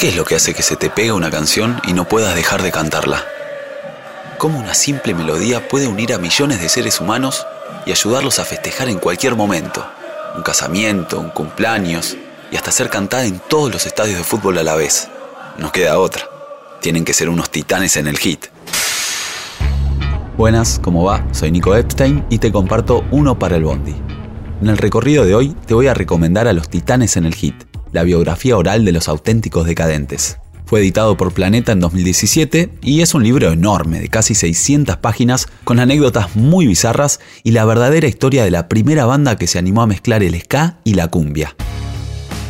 ¿Qué es lo que hace que se te pegue una canción y no puedas dejar de cantarla? ¿Cómo una simple melodía puede unir a millones de seres humanos y ayudarlos a festejar en cualquier momento? Un casamiento, un cumpleaños y hasta ser cantada en todos los estadios de fútbol a la vez. No queda otra. Tienen que ser unos titanes en el hit. Buenas, ¿cómo va? Soy Nico Epstein y te comparto uno para el Bondi. En el recorrido de hoy te voy a recomendar a los titanes en el hit la biografía oral de los auténticos decadentes. Fue editado por Planeta en 2017 y es un libro enorme de casi 600 páginas con anécdotas muy bizarras y la verdadera historia de la primera banda que se animó a mezclar el ska y la cumbia.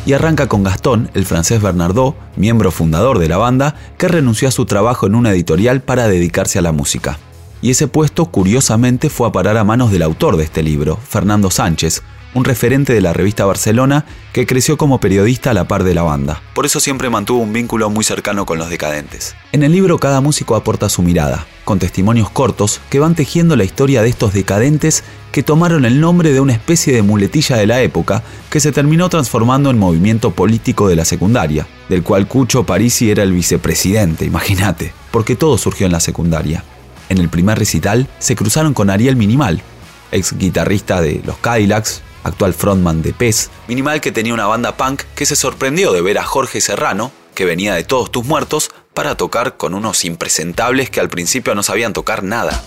Y arranca con Gastón, el francés Bernardo, miembro fundador de la banda, que renunció a su trabajo en una editorial para dedicarse a la música. Y ese puesto curiosamente fue a parar a manos del autor de este libro, Fernando Sánchez, un referente de la revista Barcelona que creció como periodista a la par de la banda. Por eso siempre mantuvo un vínculo muy cercano con los decadentes. En el libro cada músico aporta su mirada, con testimonios cortos que van tejiendo la historia de estos decadentes que tomaron el nombre de una especie de muletilla de la época que se terminó transformando en movimiento político de la secundaria, del cual Cucho Parisi era el vicepresidente, imagínate, porque todo surgió en la secundaria. En el primer recital se cruzaron con Ariel Minimal, ex guitarrista de los Cadillacs, actual frontman de Pez, Minimal que tenía una banda punk que se sorprendió de ver a Jorge Serrano, que venía de Todos tus muertos, para tocar con unos impresentables que al principio no sabían tocar nada.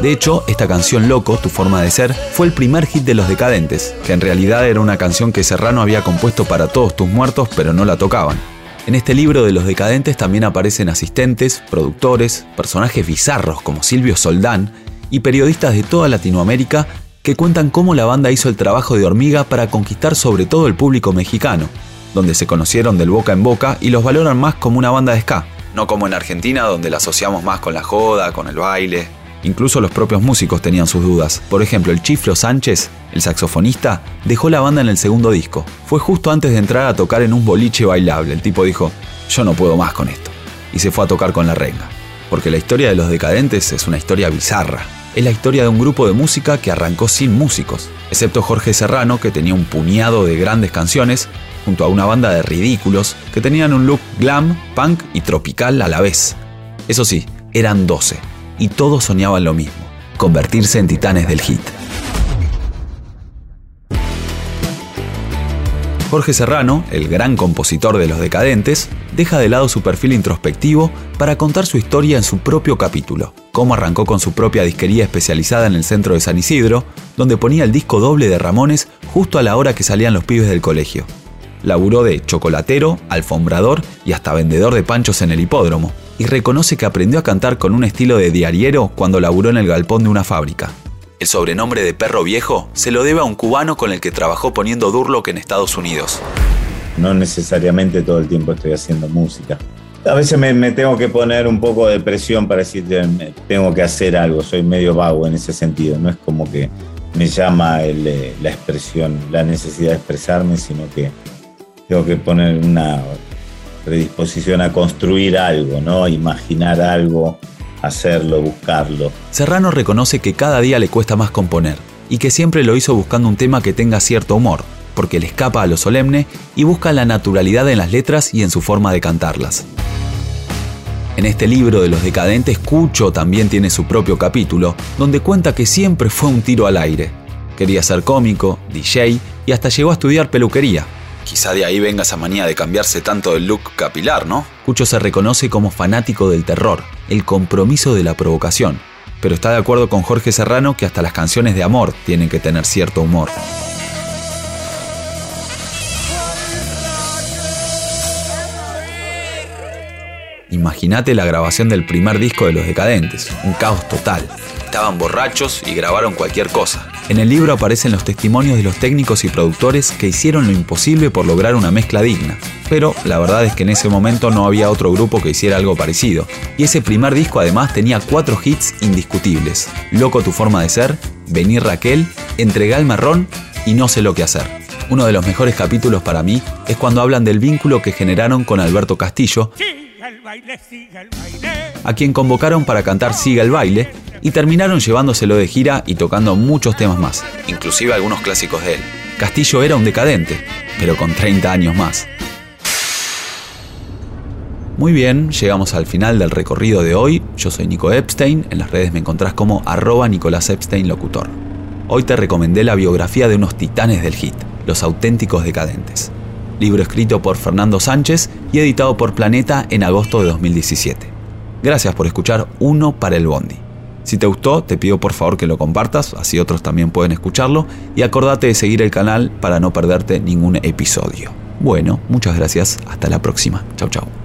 De hecho, esta canción Loco, Tu forma de ser, fue el primer hit de Los Decadentes, que en realidad era una canción que Serrano había compuesto para todos tus muertos, pero no la tocaban. En este libro de Los Decadentes también aparecen asistentes, productores, personajes bizarros como Silvio Soldán y periodistas de toda Latinoamérica que cuentan cómo la banda hizo el trabajo de hormiga para conquistar sobre todo el público mexicano, donde se conocieron del boca en boca y los valoran más como una banda de ska, no como en Argentina donde la asociamos más con la joda, con el baile. Incluso los propios músicos tenían sus dudas. Por ejemplo, el Chiflo Sánchez, el saxofonista, dejó la banda en el segundo disco. Fue justo antes de entrar a tocar en un boliche bailable. El tipo dijo, yo no puedo más con esto. Y se fue a tocar con la renga. Porque la historia de los decadentes es una historia bizarra es la historia de un grupo de música que arrancó sin músicos, excepto Jorge Serrano, que tenía un puñado de grandes canciones, junto a una banda de ridículos que tenían un look glam, punk y tropical a la vez. Eso sí, eran 12, y todos soñaban lo mismo, convertirse en titanes del hit. Jorge Serrano, el gran compositor de Los Decadentes, deja de lado su perfil introspectivo para contar su historia en su propio capítulo, cómo arrancó con su propia disquería especializada en el centro de San Isidro, donde ponía el disco doble de Ramones justo a la hora que salían los pibes del colegio. Laburó de chocolatero, alfombrador y hasta vendedor de panchos en el hipódromo, y reconoce que aprendió a cantar con un estilo de diariero cuando laburó en el galpón de una fábrica. El sobrenombre de perro viejo se lo debe a un cubano con el que trabajó poniendo Durlock en Estados Unidos. No necesariamente todo el tiempo estoy haciendo música. A veces me, tengo que poner un poco de presión para decir, tengo que hacer algo, soy medio vago en ese sentido, no es como que me llama eh, la expresión, la necesidad de expresarme, sino que tengo que poner una predisposición a construir algo, ¿no? Imaginar algo, hacerlo, buscarlo. Serrano reconoce que cada día le cuesta más componer y que siempre lo hizo buscando un tema que tenga cierto humor, porque le escapa a lo solemne y busca la naturalidad en las letras y en su forma de cantarlas. En este libro de los decadentes, Cucho también tiene su propio capítulo, donde cuenta que siempre fue un tiro al aire. Quería ser cómico, DJ y hasta llegó a estudiar peluquería, Quizá de ahí venga esa manía de cambiarse tanto el look capilar, ¿no? Cucho se reconoce como fanático del terror, el compromiso de la provocación, pero está de acuerdo con Jorge Serrano que hasta las canciones de amor tienen que tener cierto humor. Imagínate la grabación del primer disco de Los Decadentes, un caos total. Estaban borrachos y grabaron cualquier cosa. En el libro aparecen los testimonios de los técnicos y productores que hicieron lo imposible por lograr una mezcla digna. Pero la verdad es que en ese momento no había otro grupo que hiciera algo parecido. Y ese primer disco además tenía cuatro hits indiscutibles. Loco tu forma de ser, Venir Raquel, Entrega el marrón y No sé lo que hacer. Uno de los mejores capítulos para mí es cuando hablan del vínculo que generaron con Alberto Castillo, a quien convocaron para cantar Siga el baile y terminaron llevándoselo de gira y tocando muchos temas más, inclusive algunos clásicos de él. Castillo era un decadente, pero con 30 años más. Muy bien, llegamos al final del recorrido de hoy. Yo soy Nico Epstein, en las redes me encontrás como arroba Nicolás Epstein Locutor. Hoy te recomendé la biografía de unos titanes del hit, Los auténticos decadentes. Libro escrito por Fernando Sánchez y editado por Planeta en agosto de 2017. Gracias por escuchar Uno para el Bondi. Si te gustó, te pido por favor que lo compartas, así otros también pueden escucharlo, y acordate de seguir el canal para no perderte ningún episodio. Bueno, muchas gracias, hasta la próxima. Chau chau.